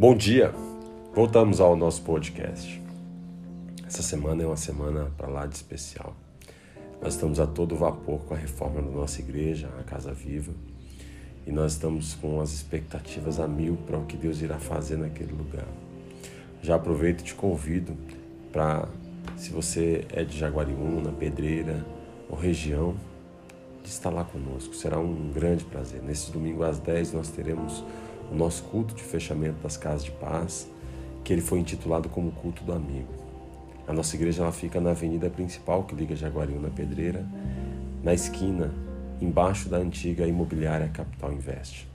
Bom dia, voltamos ao nosso podcast. Essa semana é uma semana para lá de especial. Nós estamos a todo vapor com a reforma da nossa igreja, a Casa Viva, e nós estamos com as expectativas a mil para o que Deus irá fazer naquele lugar. Já aproveito e te convido para, se você é de Jaguariúna, Pedreira ou região, de estar lá conosco. Será um grande prazer. Nesse domingo às 10 nós teremos o nosso culto de fechamento das casas de paz, que ele foi intitulado como culto do amigo. A nossa igreja ela fica na avenida principal que liga Jaguariúna Pedreira, na esquina, embaixo da antiga imobiliária Capital Invest.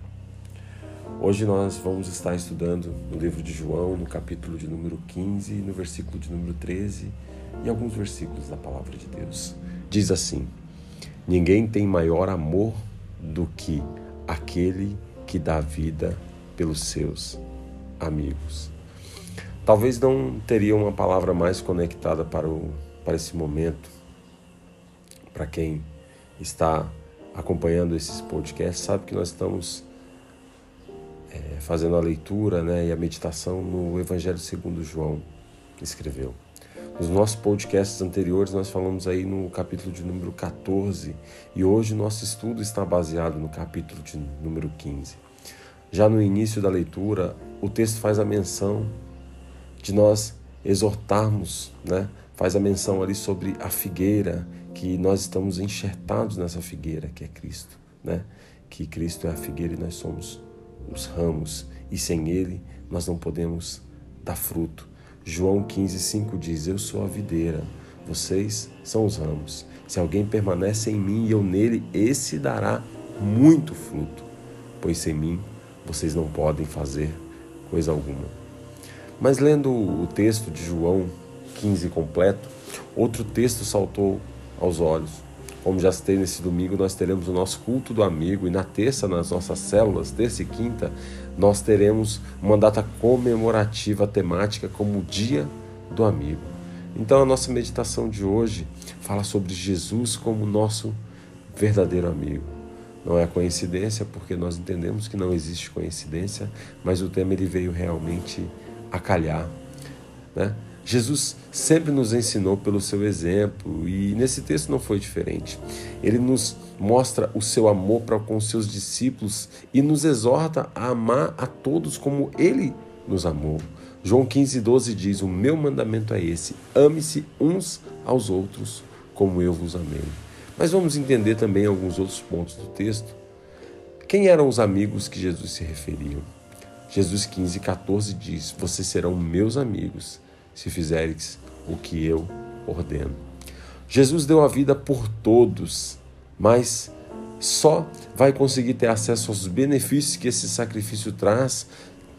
Hoje nós vamos estar estudando no livro de João, no capítulo de número 15, no versículo de número 13 e alguns versículos da palavra de Deus. Diz assim: Ninguém tem maior amor do que aquele que dá vida pelos seus amigos. Talvez não teria uma palavra mais conectada para, o, para esse momento, para quem está acompanhando esses podcasts, sabe que nós estamos é, fazendo a leitura né, e a meditação no Evangelho segundo João escreveu. Nos nossos podcasts anteriores, nós falamos aí no capítulo de número 14 e hoje nosso estudo está baseado no capítulo de número 15. Já no início da leitura, o texto faz a menção de nós exortarmos, né? faz a menção ali sobre a figueira, que nós estamos enxertados nessa figueira que é Cristo, né? que Cristo é a figueira e nós somos os ramos, e sem Ele nós não podemos dar fruto. João 15,5 diz: Eu sou a videira, vocês são os ramos. Se alguém permanece em mim e eu nele, esse dará muito fruto, pois sem mim vocês não podem fazer coisa alguma. Mas lendo o texto de João 15 completo, outro texto saltou aos olhos. Como já citei nesse domingo, nós teremos o nosso culto do amigo e na terça, nas nossas células, terça e quinta, nós teremos uma data comemorativa temática como o Dia do Amigo. Então a nossa meditação de hoje fala sobre Jesus como nosso verdadeiro amigo. Não é coincidência, porque nós entendemos que não existe coincidência, mas o tema ele veio realmente a calhar. Né? Jesus sempre nos ensinou pelo seu exemplo e nesse texto não foi diferente. Ele nos mostra o seu amor para com seus discípulos e nos exorta a amar a todos como ele nos amou. João 15, 12 diz: O meu mandamento é esse: ame-se uns aos outros como eu vos amei. Mas vamos entender também alguns outros pontos do texto. Quem eram os amigos que Jesus se referia? Jesus 15, 14 diz: Vocês serão meus amigos se fizeres o que eu ordeno. Jesus deu a vida por todos, mas só vai conseguir ter acesso aos benefícios que esse sacrifício traz,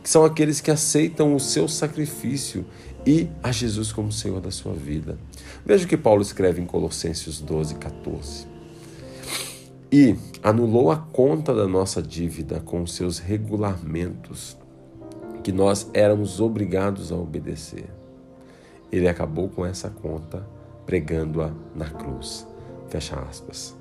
que são aqueles que aceitam o seu sacrifício e a Jesus como Senhor da sua vida. Veja o que Paulo escreve em Colossenses 12, 14. E anulou a conta da nossa dívida com seus regulamentos, que nós éramos obrigados a obedecer ele acabou com essa conta pregando-a na cruz. Fecha aspas.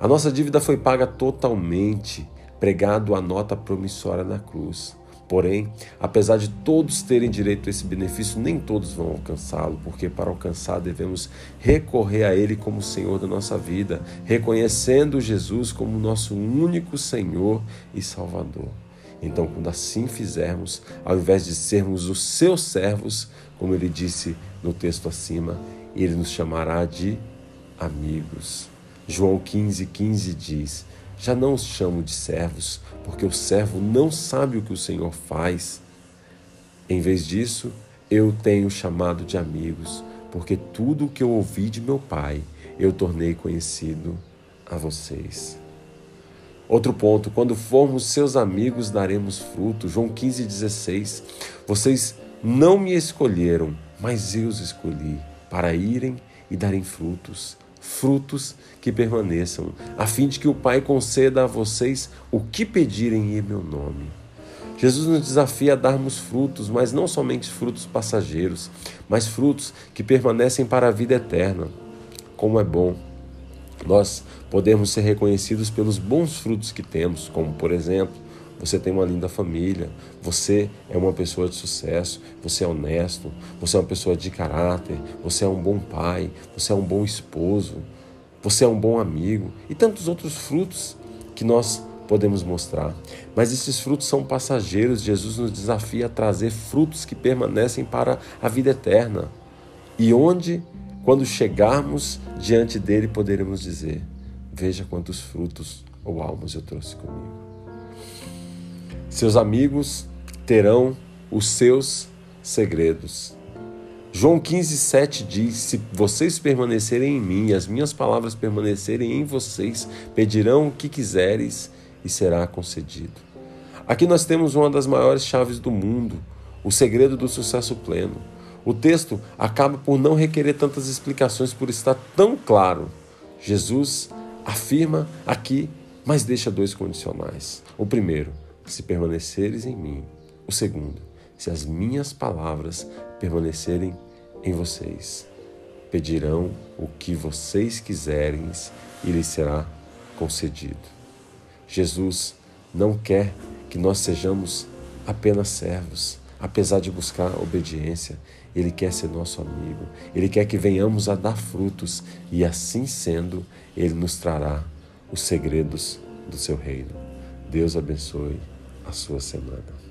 A nossa dívida foi paga totalmente, pregado a nota promissória na cruz. Porém, apesar de todos terem direito a esse benefício, nem todos vão alcançá-lo, porque para alcançar devemos recorrer a Ele como Senhor da nossa vida, reconhecendo Jesus como nosso único Senhor e Salvador. Então, quando assim fizermos, ao invés de sermos os seus servos, como ele disse no texto acima, ele nos chamará de amigos. João 15, 15 diz: Já não os chamo de servos, porque o servo não sabe o que o Senhor faz. Em vez disso, eu tenho chamado de amigos, porque tudo o que eu ouvi de meu Pai eu tornei conhecido a vocês. Outro ponto, quando formos seus amigos, daremos fruto. João 15, 16. Vocês não me escolheram, mas eu os escolhi para irem e darem frutos, frutos que permaneçam, a fim de que o Pai conceda a vocês o que pedirem em meu nome. Jesus nos desafia a darmos frutos, mas não somente frutos passageiros, mas frutos que permanecem para a vida eterna. Como é bom nós podemos ser reconhecidos pelos bons frutos que temos, como, por exemplo, você tem uma linda família, você é uma pessoa de sucesso, você é honesto, você é uma pessoa de caráter, você é um bom pai, você é um bom esposo, você é um bom amigo e tantos outros frutos que nós podemos mostrar. Mas esses frutos são passageiros. Jesus nos desafia a trazer frutos que permanecem para a vida eterna. E onde, quando chegarmos diante dele, poderemos dizer: Veja quantos frutos ou almas eu trouxe comigo. Seus amigos terão os seus segredos. João 15, 7 diz: Se vocês permanecerem em mim e as minhas palavras permanecerem em vocês, pedirão o que quiseres e será concedido. Aqui nós temos uma das maiores chaves do mundo, o segredo do sucesso pleno. O texto acaba por não requerer tantas explicações, por estar tão claro. Jesus afirma aqui, mas deixa dois condicionais. O primeiro, se permaneceres em mim. O segundo, se as minhas palavras permanecerem em vocês. Pedirão o que vocês quiserem e lhes será concedido. Jesus não quer que nós sejamos apenas servos, apesar de buscar obediência. Ele quer ser nosso amigo, ele quer que venhamos a dar frutos e, assim sendo, ele nos trará os segredos do seu reino. Deus abençoe a sua semana.